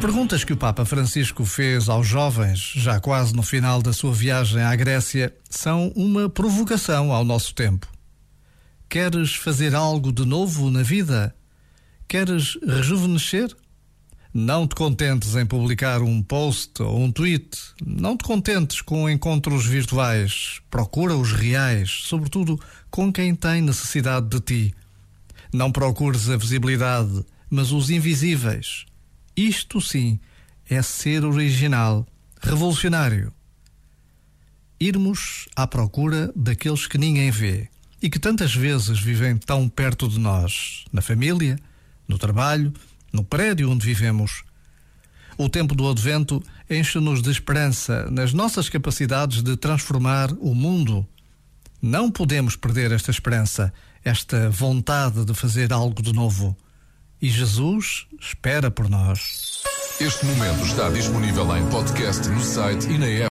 perguntas que o Papa Francisco fez aos jovens, já quase no final da sua viagem à Grécia, são uma provocação ao nosso tempo. Queres fazer algo de novo na vida? Queres rejuvenescer? Não te contentes em publicar um post ou um tweet. Não te contentes com encontros virtuais. Procura os reais, sobretudo com quem tem necessidade de ti. Não procures a visibilidade, mas os invisíveis isto sim é ser original, revolucionário. Irmos à procura daqueles que ninguém vê e que tantas vezes vivem tão perto de nós, na família, no trabalho, no prédio onde vivemos. O tempo do advento enche-nos de esperança nas nossas capacidades de transformar o mundo. Não podemos perder esta esperança, esta vontade de fazer algo de novo e Jesus espera por nós. Este momento está disponível em podcast no site e na app.